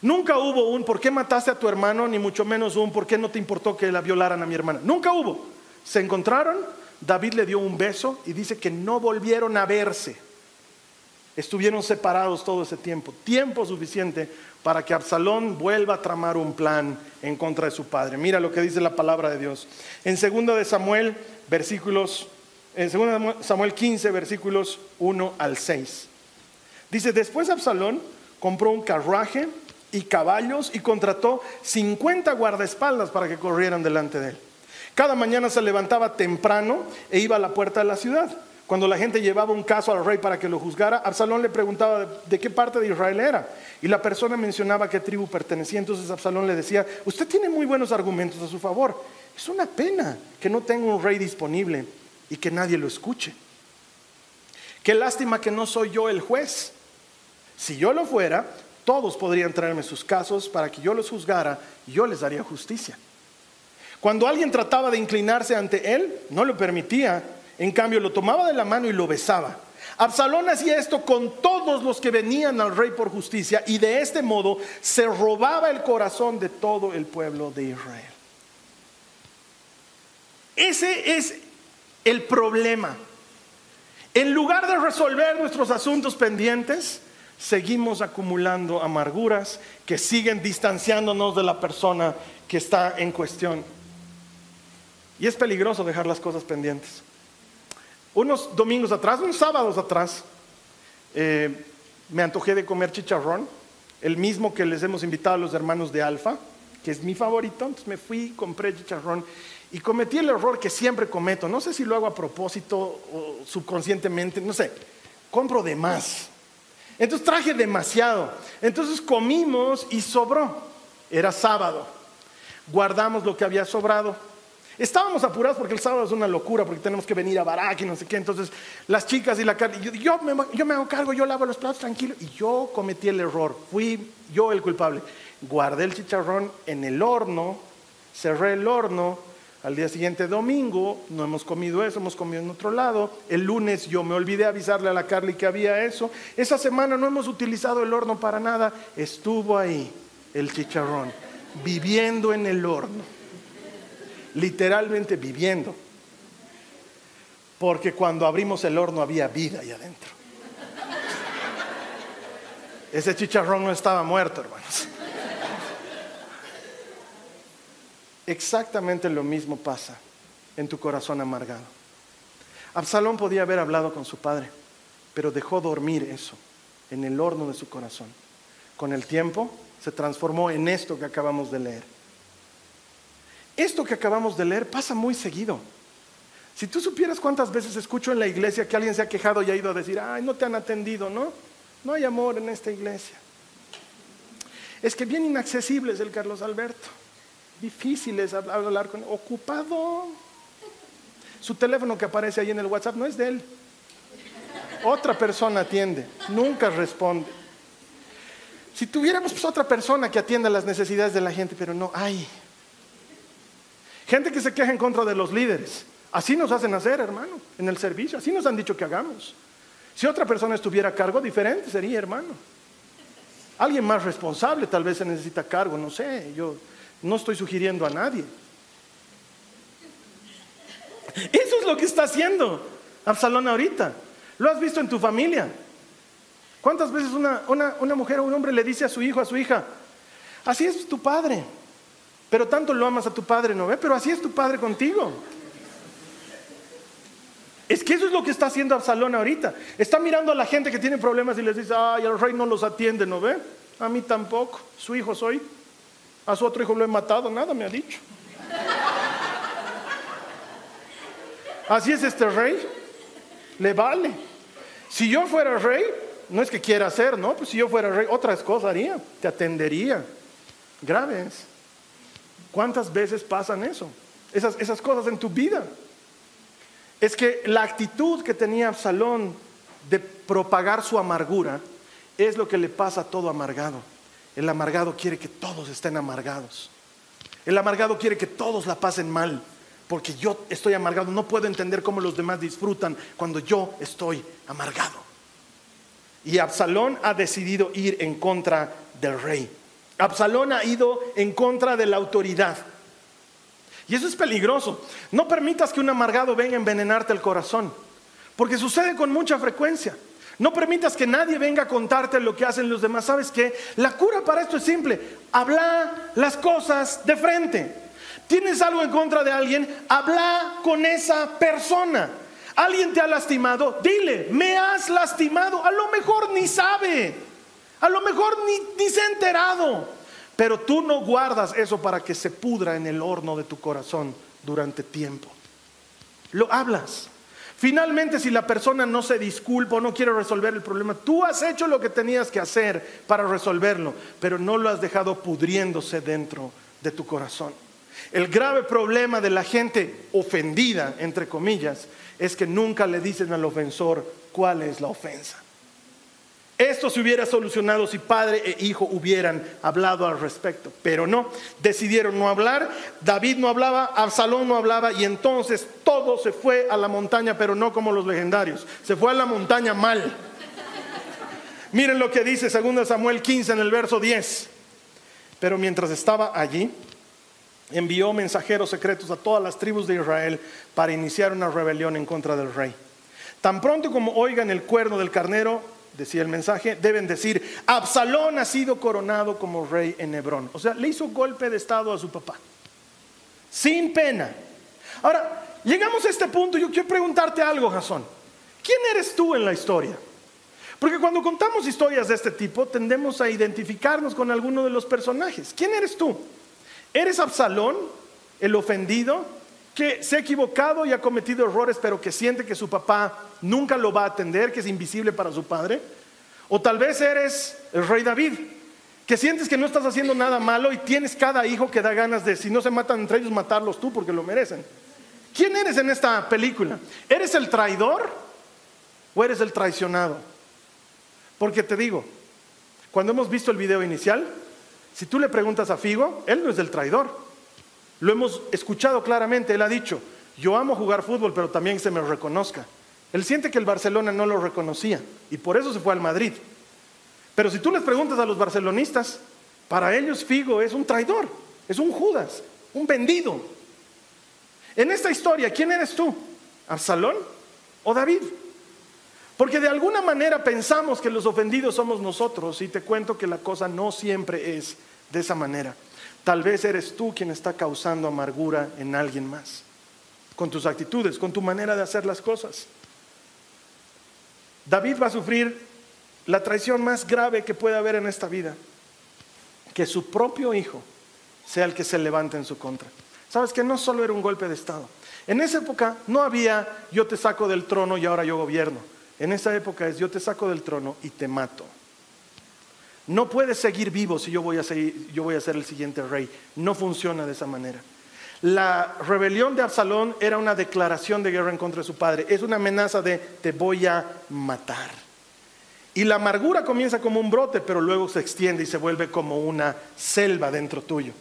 Nunca hubo un ¿por qué mataste a tu hermano? Ni mucho menos un ¿por qué no te importó que la violaran a mi hermana? Nunca hubo. Se encontraron, David le dio un beso y dice que no volvieron a verse. Estuvieron separados todo ese tiempo, tiempo suficiente para que Absalón vuelva a tramar un plan en contra de su padre. Mira lo que dice la palabra de Dios. En 2 de Samuel, versículos en 2 Samuel 15, versículos 1 al 6. Dice, después Absalón compró un carruaje y caballos y contrató 50 guardaespaldas para que corrieran delante de él. Cada mañana se levantaba temprano e iba a la puerta de la ciudad. Cuando la gente llevaba un caso al rey para que lo juzgara, Absalón le preguntaba de, qué parte de Israel era. Y la persona mencionaba qué tribu pertenecía. Entonces Absalón le decía, usted tiene muy buenos argumentos a su favor. Es una pena que no tenga un rey disponible y que nadie lo escuche. Qué lástima que no soy yo el juez. Si yo lo fuera, todos podrían traerme sus casos para que yo los juzgara y yo les daría justicia. Cuando alguien trataba de inclinarse ante él, no lo permitía en cambio, lo tomaba de la mano y lo besaba. Absalón hacía esto con todos los que venían al rey por justicia y de este modo se robaba el corazón de todo el pueblo de Israel. Ese es el problema. En lugar de resolver nuestros asuntos pendientes, seguimos acumulando amarguras que siguen distanciándonos de la persona que está en cuestión. Y es peligroso dejar las cosas pendientes. Unos domingos atrás, unos sábados atrás, eh, me antojé de comer chicharrón, el mismo que les hemos invitado a los hermanos de Alfa, que es mi favorito. Entonces me fui, compré chicharrón Y cometí el error que siempre cometo. No sé si lo hago a propósito o subconscientemente, no sé. Compro de más. Entonces traje demasiado. Entonces comimos y sobró. Era sábado. Guardamos lo que había sobrado. Estábamos apurados porque el sábado es una locura, porque tenemos que venir a Barak y no sé qué. Entonces, las chicas y la carne, yo, me, yo me hago cargo, yo lavo los platos tranquilo. Y yo cometí el error, fui yo el culpable. Guardé el chicharrón en el horno, cerré el horno. Al día siguiente, domingo, no hemos comido eso, hemos comido en otro lado. El lunes yo me olvidé avisarle a la Carly que había eso. Esa semana no hemos utilizado el horno para nada. Estuvo ahí el chicharrón, viviendo en el horno literalmente viviendo. Porque cuando abrimos el horno había vida ahí adentro. Ese chicharrón no estaba muerto, hermanos. Exactamente lo mismo pasa en tu corazón amargado. Absalón podía haber hablado con su padre, pero dejó dormir eso en el horno de su corazón. Con el tiempo se transformó en esto que acabamos de leer. Esto que acabamos de leer pasa muy seguido. Si tú supieras cuántas veces escucho en la iglesia que alguien se ha quejado y ha ido a decir, ay, no te han atendido, ¿no? No hay amor en esta iglesia. Es que bien inaccesible es el Carlos Alberto. Difícil es hablar con él. Ocupado. Su teléfono que aparece ahí en el WhatsApp no es de él. Otra persona atiende. Nunca responde. Si tuviéramos pues, otra persona que atienda las necesidades de la gente, pero no hay. Gente que se queja en contra de los líderes. Así nos hacen hacer, hermano, en el servicio. Así nos han dicho que hagamos. Si otra persona estuviera a cargo, diferente sería, hermano. Alguien más responsable tal vez se necesita cargo, no sé. Yo no estoy sugiriendo a nadie. Eso es lo que está haciendo Absalón ahorita. Lo has visto en tu familia. ¿Cuántas veces una, una mujer o un hombre le dice a su hijo, a su hija, así es tu padre? Pero tanto lo amas a tu padre, ¿no ve? Pero así es tu padre contigo. Es que eso es lo que está haciendo Absalón ahorita. Está mirando a la gente que tiene problemas y les dice, ay, el rey no los atiende, ¿no ve? A mí tampoco. Su hijo soy. A su otro hijo lo he matado, nada me ha dicho. Así es este rey. Le vale. Si yo fuera rey, no es que quiera hacer, ¿no? Pues si yo fuera rey, otras cosas haría. Te atendería. Graves. ¿Cuántas veces pasan eso? Esas, esas cosas en tu vida. Es que la actitud que tenía Absalón de propagar su amargura es lo que le pasa a todo amargado. El amargado quiere que todos estén amargados. El amargado quiere que todos la pasen mal, porque yo estoy amargado. No puedo entender cómo los demás disfrutan cuando yo estoy amargado. Y Absalón ha decidido ir en contra del rey. Absalón ha ido en contra de la autoridad. Y eso es peligroso. No permitas que un amargado venga a envenenarte el corazón, porque sucede con mucha frecuencia. No permitas que nadie venga a contarte lo que hacen los demás. ¿Sabes qué? La cura para esto es simple. Habla las cosas de frente. ¿Tienes algo en contra de alguien? Habla con esa persona. ¿Alguien te ha lastimado? Dile, me has lastimado. A lo mejor ni sabe. A lo mejor ni, se ha enterado, pero tú no guardas eso para que se pudra en el horno de tu corazón durante tiempo. Lo hablas. Finalmente, si la persona no se disculpa o no quiere resolver el problema, tú has hecho lo que tenías que hacer para resolverlo, pero no lo has dejado pudriéndose dentro de tu corazón. El grave problema de la gente ofendida, entre comillas, es que nunca le dicen al ofensor cuál es la ofensa. Esto se hubiera solucionado si padre e hijo hubieran hablado al respecto, pero no, decidieron no hablar, David no hablaba, Absalón no hablaba y entonces todo se fue a la montaña, pero no como los legendarios, se fue a la montaña mal. Miren lo que dice 2 Samuel 15 en el verso 10. Pero mientras estaba allí, envió mensajeros secretos a todas las tribus de Israel para iniciar una rebelión en contra del rey. Tan pronto como oigan el cuerno del carnero, decía el mensaje, deben decir, Absalón ha sido coronado como rey en Hebrón. O sea, le hizo golpe de estado a su papá. Sin pena. Ahora, llegamos a este punto, yo quiero preguntarte algo, Jasón. ¿Quién eres tú en la historia? Porque cuando contamos historias de este tipo, tendemos a identificarnos con alguno de los personajes. ¿Quién eres tú? ¿Eres Absalón, el ofendido, que se ha equivocado y ha cometido errores, pero que siente que su papá nunca lo va a atender, que es invisible para su padre. O tal vez eres el rey David, que sientes que no estás haciendo nada malo y tienes cada hijo que da ganas de, si no se matan entre ellos, matarlos tú porque lo merecen. ¿Quién eres en esta película? ¿Eres el traidor o eres el traicionado? Porque te digo, cuando hemos visto el video inicial, si tú le preguntas a Figo, él no es el traidor. Lo hemos escuchado claramente, él ha dicho, yo amo jugar fútbol, pero también se me reconozca. Él siente que el Barcelona no lo reconocía y por eso se fue al Madrid. Pero si tú les preguntas a los barcelonistas, para ellos Figo es un traidor, es un Judas, un vendido. En esta historia, ¿quién eres tú? ¿Absalón o David? Porque de alguna manera pensamos que los ofendidos somos nosotros y te cuento que la cosa no siempre es de esa manera. Tal vez eres tú quien está causando amargura en alguien más, con tus actitudes, con tu manera de hacer las cosas. David va a sufrir la traición más grave que puede haber en esta vida, que su propio hijo sea el que se levante en su contra. Sabes que no solo era un golpe de Estado. En esa época no había yo te saco del trono y ahora yo gobierno. En esa época es yo te saco del trono y te mato. No puedes seguir vivo si yo voy a, yo voy a ser el siguiente rey. No funciona de esa manera. La rebelión de Absalón era una declaración de guerra en contra de su padre. Es una amenaza de te voy a matar. Y la amargura comienza como un brote, pero luego se extiende y se vuelve como una selva dentro tuyo.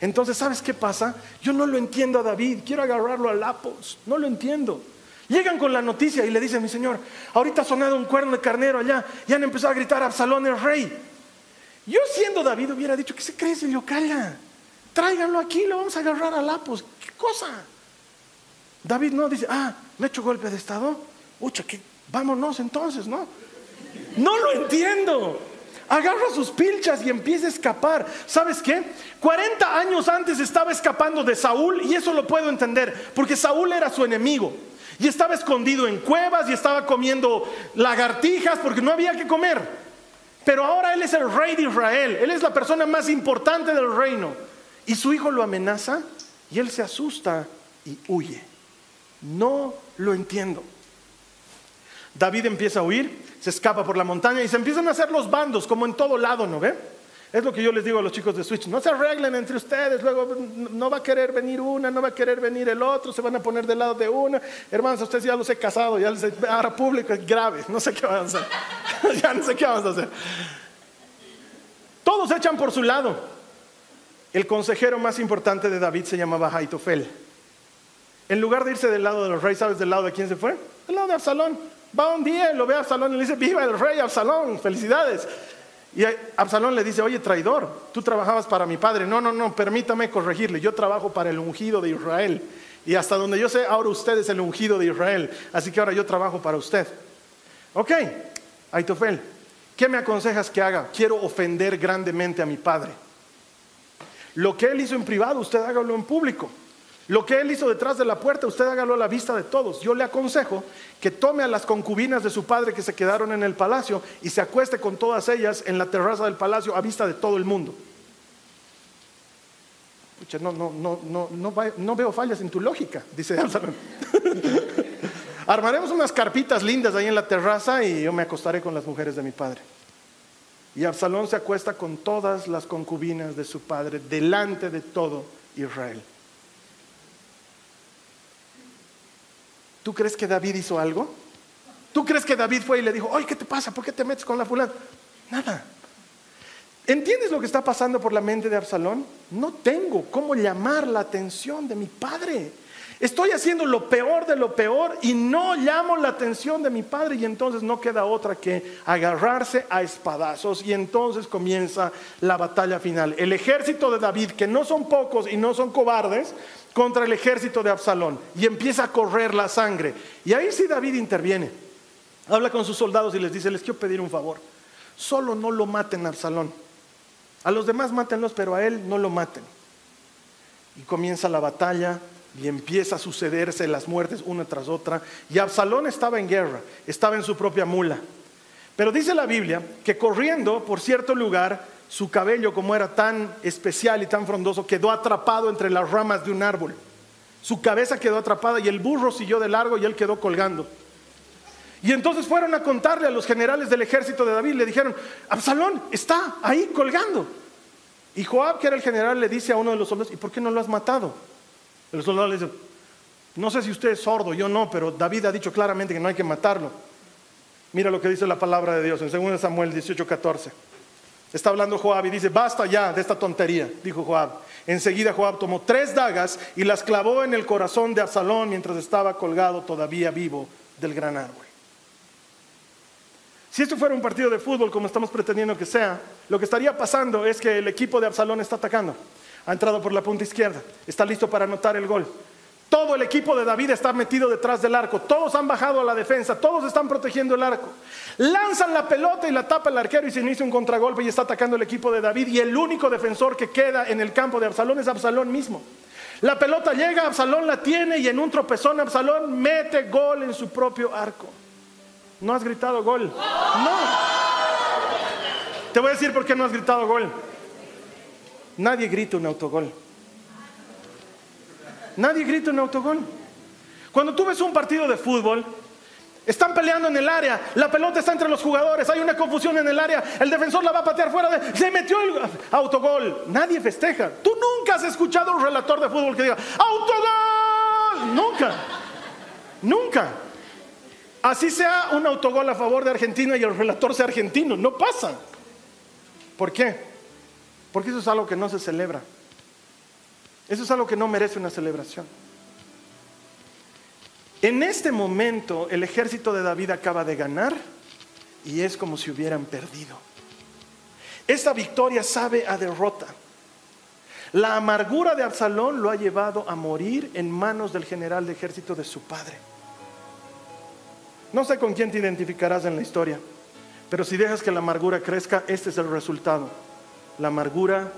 Entonces, ¿sabes qué pasa? Yo no lo entiendo a David, quiero agarrarlo a lapos, no lo entiendo. Llegan con la noticia y le dicen, mi señor, ahorita ha sonado un cuerno de carnero allá y han empezado a gritar, Absalón es rey. Yo siendo David hubiera dicho, ¿qué se cree, señor? Calla tráiganlo aquí, lo vamos a agarrar a lapos. ¿Qué cosa? David no dice, ah, me he hecho golpe de estado. Ucha, que vámonos entonces, ¿no? No lo entiendo. Agarra sus pilchas y empieza a escapar. ¿Sabes qué? 40 años antes estaba escapando de Saúl y eso lo puedo entender, porque Saúl era su enemigo. Y estaba escondido en cuevas y estaba comiendo lagartijas porque no había que comer. Pero ahora él es el rey de Israel, él es la persona más importante del reino. Y su hijo lo amenaza y él se asusta y huye. No lo entiendo. David empieza a huir, se escapa por la montaña y se empiezan a hacer los bandos, como en todo lado, ¿no ve? Es lo que yo les digo a los chicos de Switch, no se arreglen entre ustedes, luego no va a querer venir una, no va a querer venir el otro, se van a poner del lado de una. Hermanos, ustedes ya los he casado, ya les he, ahora público es grave, no sé qué van a hacer. <laughs> ya no sé qué vamos a hacer. Todos echan por su lado. El consejero más importante de David se llamaba Haitofel. En lugar de irse del lado del rey, ¿sabes del lado de quién se fue? Del lado de Absalón. Va un día, lo ve a Absalón y le dice, viva el rey Absalón, felicidades. Y Absalón le dice, oye, traidor, tú trabajabas para mi padre. No, no, no, permítame corregirle, yo trabajo para el ungido de Israel. Y hasta donde yo sé, ahora usted es el ungido de Israel. Así que ahora yo trabajo para usted. Ok, Aitofel, ¿qué me aconsejas que haga? Quiero ofender grandemente a mi padre. Lo que él hizo en privado, usted hágalo en público. Lo que él hizo detrás de la puerta, usted hágalo a la vista de todos. Yo le aconsejo que tome a las concubinas de su padre que se quedaron en el palacio y se acueste con todas ellas en la terraza del palacio a vista de todo el mundo. no, no, no, no, no, no veo fallas en tu lógica, dice <laughs> Absalón. Armaremos unas carpitas lindas ahí en la terraza y yo me acostaré con las mujeres de mi padre. Y Absalón se acuesta con todas las concubinas de su padre delante de todo Israel. ¿Tú crees que David hizo algo? ¿Tú crees que David fue y le dijo, ay, ¿qué te pasa? ¿Por qué te metes con la fulana? Nada. ¿Entiendes lo que está pasando por la mente de Absalón? No tengo cómo llamar la atención de mi padre. Estoy haciendo lo peor de lo peor y no llamo la atención de mi padre y entonces no queda otra que agarrarse a espadazos y entonces comienza la batalla final. El ejército de David, que no son pocos y no son cobardes, contra el ejército de Absalón y empieza a correr la sangre. Y ahí sí David interviene. Habla con sus soldados y les dice, les quiero pedir un favor. Solo no lo maten a Absalón. A los demás mátenlos, pero a él no lo maten. Y comienza la batalla, y empieza a sucederse las muertes una tras otra. Y Absalón estaba en guerra, estaba en su propia mula. Pero dice la Biblia que corriendo por cierto lugar, su cabello, como era tan especial y tan frondoso, quedó atrapado entre las ramas de un árbol. Su cabeza quedó atrapada y el burro siguió de largo y él quedó colgando. Y entonces fueron a contarle a los generales del ejército de David, le dijeron, Absalón está ahí colgando. Y Joab, que era el general, le dice a uno de los soldados, ¿y por qué no lo has matado? El soldado le dice, no sé si usted es sordo, yo no, pero David ha dicho claramente que no hay que matarlo. Mira lo que dice la palabra de Dios en 2 Samuel 18, 14. Está hablando Joab y dice, basta ya de esta tontería, dijo Joab. Enseguida Joab tomó tres dagas y las clavó en el corazón de Absalón mientras estaba colgado todavía vivo del gran árbol. Si esto fuera un partido de fútbol como estamos pretendiendo que sea, lo que estaría pasando es que el equipo de Absalón está atacando. Ha entrado por la punta izquierda, está listo para anotar el gol. Todo el equipo de David está metido detrás del arco. Todos han bajado a la defensa. Todos están protegiendo el arco. Lanzan la pelota y la tapa el arquero y se inicia un contragolpe y está atacando el equipo de David. Y el único defensor que queda en el campo de Absalón es Absalón mismo. La pelota llega, Absalón la tiene y en un tropezón Absalón mete gol en su propio arco. ¿No has gritado gol? No. Te voy a decir por qué no has gritado gol. Nadie grita un autogol. Nadie grita un autogol. Cuando tú ves un partido de fútbol, están peleando en el área, la pelota está entre los jugadores, hay una confusión en el área, el defensor la va a patear fuera de... Se metió el autogol. Nadie festeja. Tú nunca has escuchado a un relator de fútbol que diga, ¡autogol! Nunca. Nunca. Así sea un autogol a favor de Argentina y el relator sea argentino. No pasa. ¿Por qué? Porque eso es algo que no se celebra. Eso es algo que no merece una celebración. En este momento el ejército de David acaba de ganar y es como si hubieran perdido. Esta victoria sabe a derrota. La amargura de Absalón lo ha llevado a morir en manos del general de ejército de su padre. No sé con quién te identificarás en la historia, pero si dejas que la amargura crezca, este es el resultado. La amargura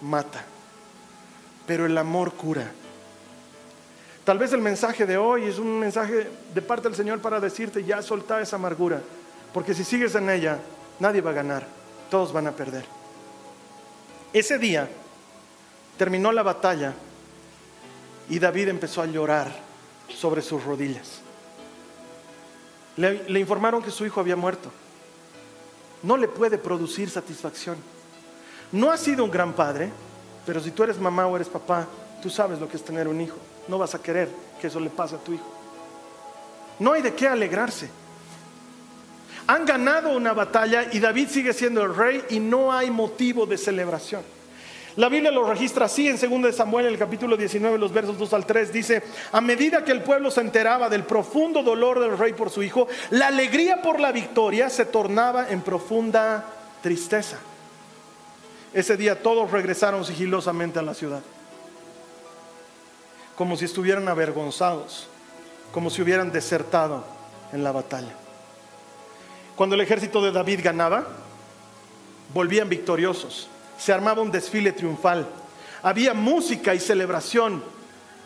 mata pero el amor cura. Tal vez el mensaje de hoy es un mensaje de parte del Señor para decirte, ya solta esa amargura, porque si sigues en ella, nadie va a ganar, todos van a perder. Ese día terminó la batalla y David empezó a llorar sobre sus rodillas. Le, le, informaron que su hijo había muerto. No le puede producir satisfacción. No ha sido un gran padre, pero si tú eres mamá o eres papá, tú sabes lo que es tener un hijo. No vas a querer que eso le pase a tu hijo. No hay de qué alegrarse. Han ganado una batalla y David sigue siendo el rey y no hay motivo de celebración. La Biblia lo registra así en 2 Samuel, el capítulo 19, los versos 2 al 3, dice, a medida que el pueblo se enteraba del profundo dolor del rey por su hijo, la alegría por la victoria se tornaba en profunda tristeza. Ese día todos regresaron sigilosamente a la ciudad, como si estuvieran avergonzados, como si hubieran desertado en la batalla. Cuando el ejército de David ganaba, volvían victoriosos, se armaba un desfile triunfal, había música y celebración,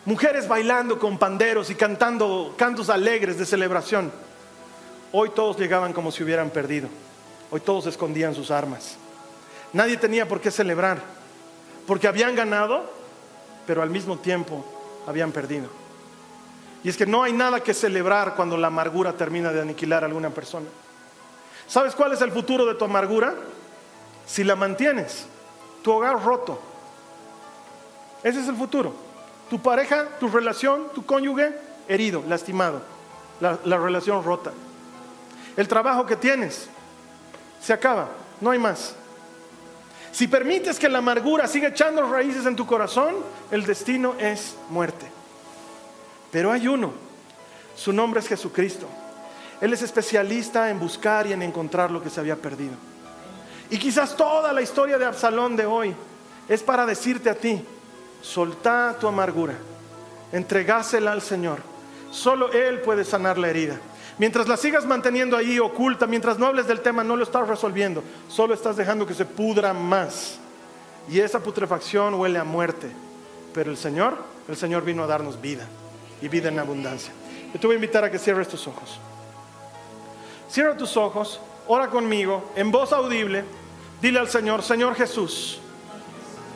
mujeres bailando con panderos y cantando cantos alegres de celebración. Hoy todos llegaban como si hubieran perdido, hoy todos escondían sus armas. Nadie tenía por qué celebrar, porque habían ganado, pero al mismo tiempo habían perdido. Y es que no hay nada que celebrar cuando la amargura termina de aniquilar a alguna persona. ¿Sabes cuál es el futuro de tu amargura? Si la mantienes, tu hogar roto. Ese es el futuro. Tu pareja, tu relación, tu cónyuge herido, lastimado. La, la relación rota. El trabajo que tienes se acaba, no hay más. Si permites que la amargura siga echando raíces en tu corazón, el destino es muerte. Pero hay uno, su nombre es Jesucristo. Él es especialista en buscar y en encontrar lo que se había perdido. Y quizás toda la historia de Absalón de hoy es para decirte a ti, soltá tu amargura, entregásela al Señor. Solo Él puede sanar la herida. Mientras la sigas manteniendo ahí oculta, mientras no hables del tema, no lo estás resolviendo. Solo estás dejando que se pudra más. Y esa putrefacción huele a muerte. Pero el Señor, el Señor vino a darnos vida y vida en abundancia. Yo te voy a invitar a que cierres tus ojos. Cierra tus ojos, ora conmigo, en voz audible. Dile al Señor, Señor Jesús.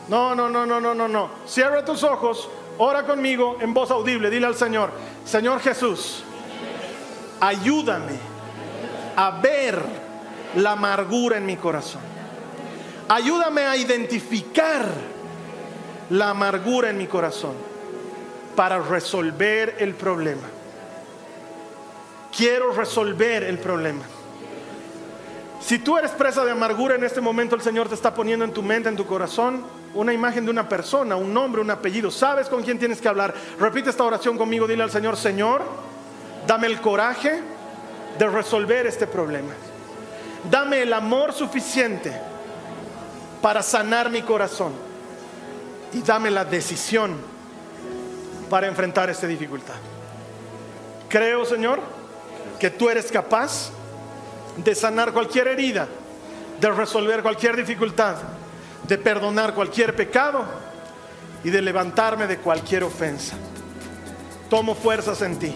No, no, no, no, no, no, no. Cierra tus ojos, Ora conmigo en voz audible. Dile al Señor, Señor Jesús, ayúdame a ver la amargura en mi corazón. Ayúdame a identificar la amargura en mi corazón para resolver el problema. Quiero resolver el problema. Si tú eres presa de amargura en este momento, el Señor te está poniendo en tu mente, en tu corazón, una imagen de una persona, un nombre, un apellido. Sabes con quién tienes que hablar. Repite esta oración conmigo. Dile al Señor, Señor, dame el coraje de resolver este problema. Dame el amor suficiente para sanar mi corazón. Y dame la decisión para enfrentar esta dificultad. Creo, Señor, que tú eres capaz de sanar cualquier herida, de resolver cualquier dificultad, de perdonar cualquier pecado y de levantarme de cualquier ofensa. Tomo fuerzas en ti,